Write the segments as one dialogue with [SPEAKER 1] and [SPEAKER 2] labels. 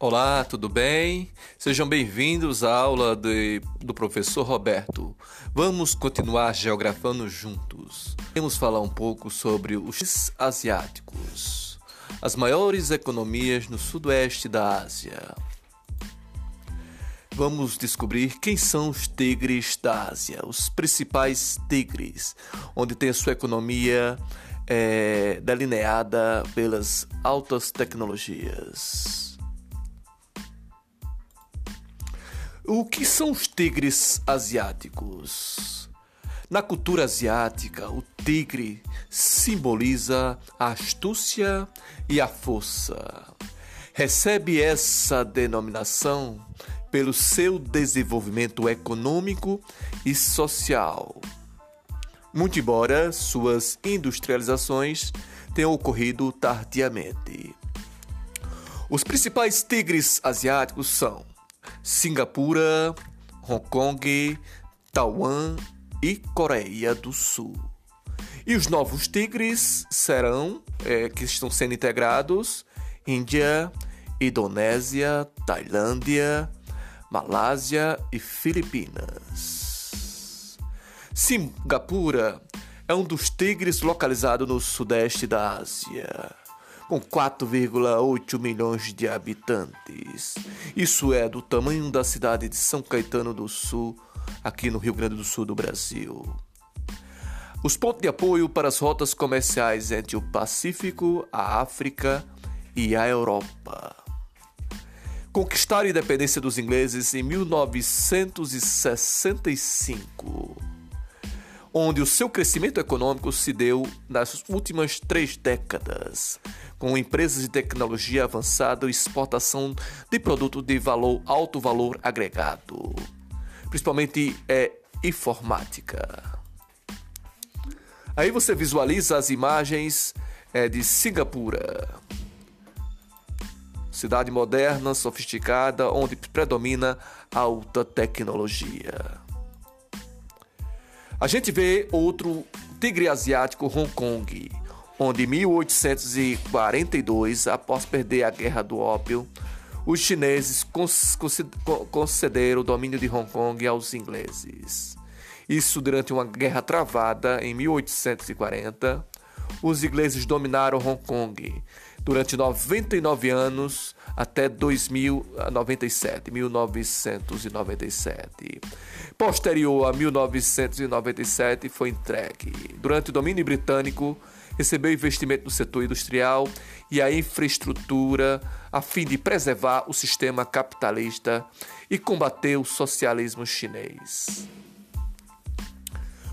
[SPEAKER 1] Olá, tudo bem? Sejam bem-vindos à aula de, do professor Roberto. Vamos continuar geografando juntos. Vamos falar um pouco sobre os asiáticos, as maiores economias no sudoeste da Ásia. Vamos descobrir quem são os tigres da Ásia, os principais tigres, onde tem a sua economia é, delineada pelas altas tecnologias. O que são os tigres asiáticos? Na cultura asiática, o tigre simboliza a astúcia e a força. Recebe essa denominação pelo seu desenvolvimento econômico e social. Muito embora suas industrializações tenham ocorrido tardiamente. Os principais tigres asiáticos são Singapura, Hong Kong, Taiwan e Coreia do Sul. E os novos tigres serão, é, que estão sendo integrados, Índia, Indonésia, Tailândia, Malásia e Filipinas. Singapura é um dos tigres localizado no sudeste da Ásia com 4,8 milhões de habitantes. Isso é do tamanho da cidade de São Caetano do Sul, aqui no Rio Grande do Sul do Brasil. Os pontos de apoio para as rotas comerciais entre o Pacífico, a África e a Europa. Conquistaram a independência dos ingleses em 1965 onde o seu crescimento econômico se deu nas últimas três décadas, com empresas de tecnologia avançada e exportação de produtos de valor alto valor agregado, principalmente é informática. Aí você visualiza as imagens é, de Singapura, cidade moderna, sofisticada, onde predomina alta tecnologia. A gente vê outro tigre asiático, Hong Kong, onde em 1842, após perder a Guerra do Ópio, os chineses concederam o domínio de Hong Kong aos ingleses. Isso durante uma guerra travada em 1840. Os ingleses dominaram Hong Kong durante 99 anos até 2097, 1997. Posterior a 1997 foi entregue. Durante o domínio britânico, recebeu investimento no setor industrial e a infraestrutura a fim de preservar o sistema capitalista e combater o socialismo chinês.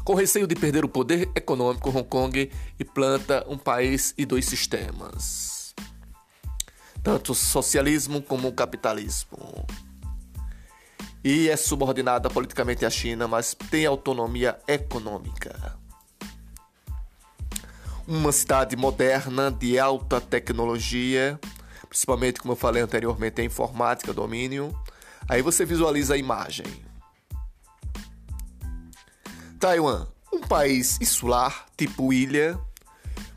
[SPEAKER 1] Com receio de perder o poder econômico, Hong Kong implanta um país e dois sistemas tanto o socialismo como o capitalismo. E é subordinada politicamente à China, mas tem autonomia econômica. Uma cidade moderna de alta tecnologia, principalmente como eu falei anteriormente, a informática, domínio. Aí você visualiza a imagem. Taiwan, um país insular, tipo ilha,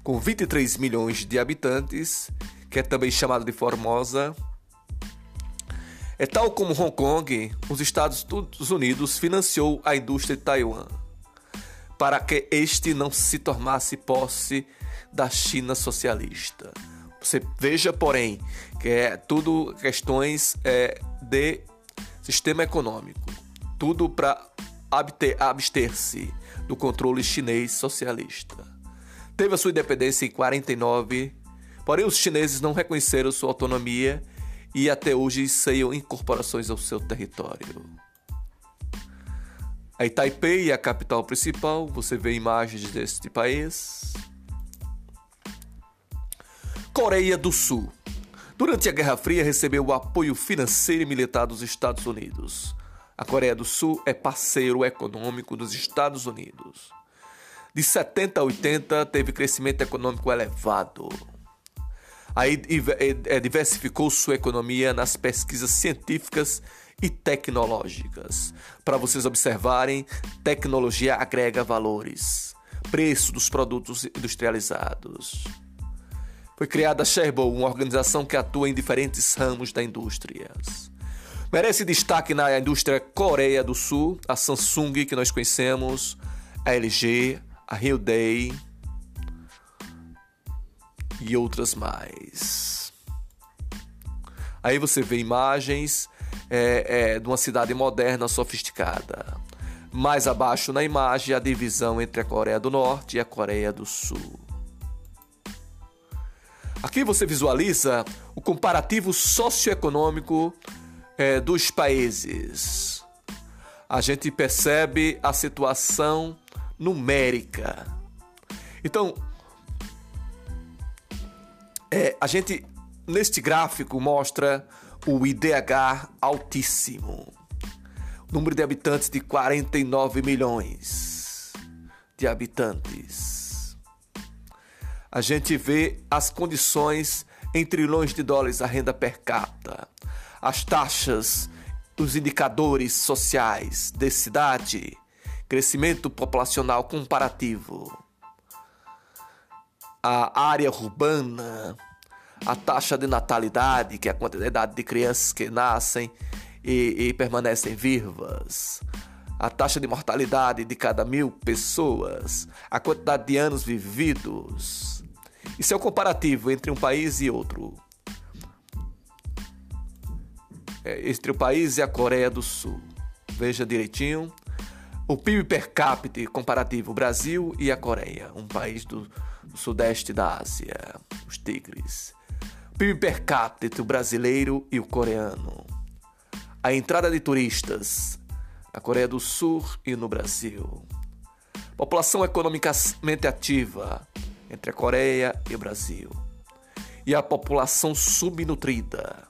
[SPEAKER 1] com 23 milhões de habitantes que é também chamada de Formosa. É tal como Hong Kong, os Estados Unidos financiou a indústria de Taiwan para que este não se tornasse posse da China socialista. Você veja, porém, que é tudo questões é, de sistema econômico, tudo para abster-se do controle chinês socialista. Teve a sua independência em 49 Porém, os chineses não reconheceram sua autonomia e até hoje seiam incorporações ao seu território. Aí Taipei é a capital principal, você vê imagens deste país. Coreia do Sul. Durante a Guerra Fria recebeu o apoio financeiro e militar dos Estados Unidos. A Coreia do Sul é parceiro econômico dos Estados Unidos. De 70 a 80 teve crescimento econômico elevado. Aí é, diversificou sua economia nas pesquisas científicas e tecnológicas. Para vocês observarem, tecnologia agrega valores. Preço dos produtos industrializados. Foi criada a Sherbol, uma organização que atua em diferentes ramos da indústria. Merece destaque na indústria Coreia do Sul, a Samsung, que nós conhecemos, a LG, a Hyundai e outras mais. Aí você vê imagens é, é, de uma cidade moderna, sofisticada. Mais abaixo na imagem, a divisão entre a Coreia do Norte e a Coreia do Sul. Aqui você visualiza o comparativo socioeconômico é, dos países. A gente percebe a situação numérica. Então, é, a gente neste gráfico mostra o IDH altíssimo. Número de habitantes de 49 milhões de habitantes. A gente vê as condições em trilhões de dólares a renda per capita, as taxas, os indicadores sociais de cidade, crescimento populacional comparativo, a área urbana, a taxa de natalidade, que é a quantidade de crianças que nascem e, e permanecem vivas, a taxa de mortalidade de cada mil pessoas, a quantidade de anos vividos. Isso é o comparativo entre um país e outro. É, entre o país e a Coreia do Sul. Veja direitinho. O PIB per capita comparativo Brasil e a Coreia, um país do, sudeste da Ásia, os tigres. PIB per capita entre o brasileiro e o coreano. A entrada de turistas na Coreia do Sul e no Brasil. População economicamente ativa entre a Coreia e o Brasil. E a população subnutrida.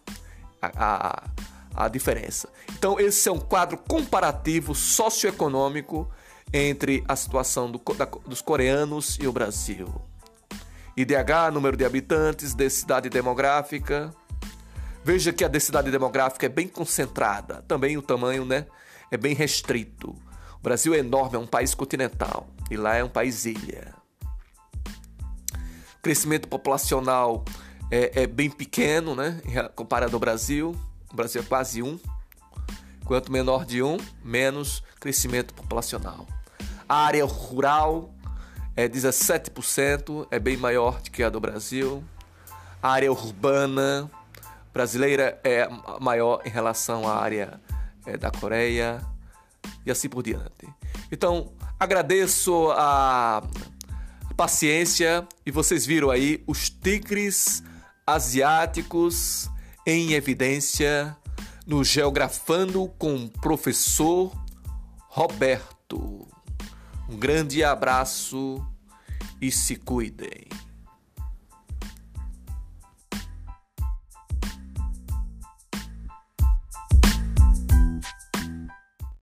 [SPEAKER 1] A, a, a diferença. Então, esse é um quadro comparativo socioeconômico entre a situação do, da, dos coreanos e o Brasil. IDH, número de habitantes, densidade demográfica. Veja que a densidade demográfica é bem concentrada, também o tamanho né, é bem restrito. O Brasil é enorme, é um país continental e lá é um país ilha. O crescimento populacional é, é bem pequeno, né, comparado ao Brasil. O Brasil é quase um. Quanto menor de um, menos crescimento populacional. A área rural é 17%, é bem maior do que a do Brasil. A área urbana brasileira é maior em relação à área é, da Coreia e assim por diante. Então, agradeço a paciência e vocês viram aí os tigres asiáticos em evidência no Geografando com o professor Roberto. Um grande abraço e se cuidem.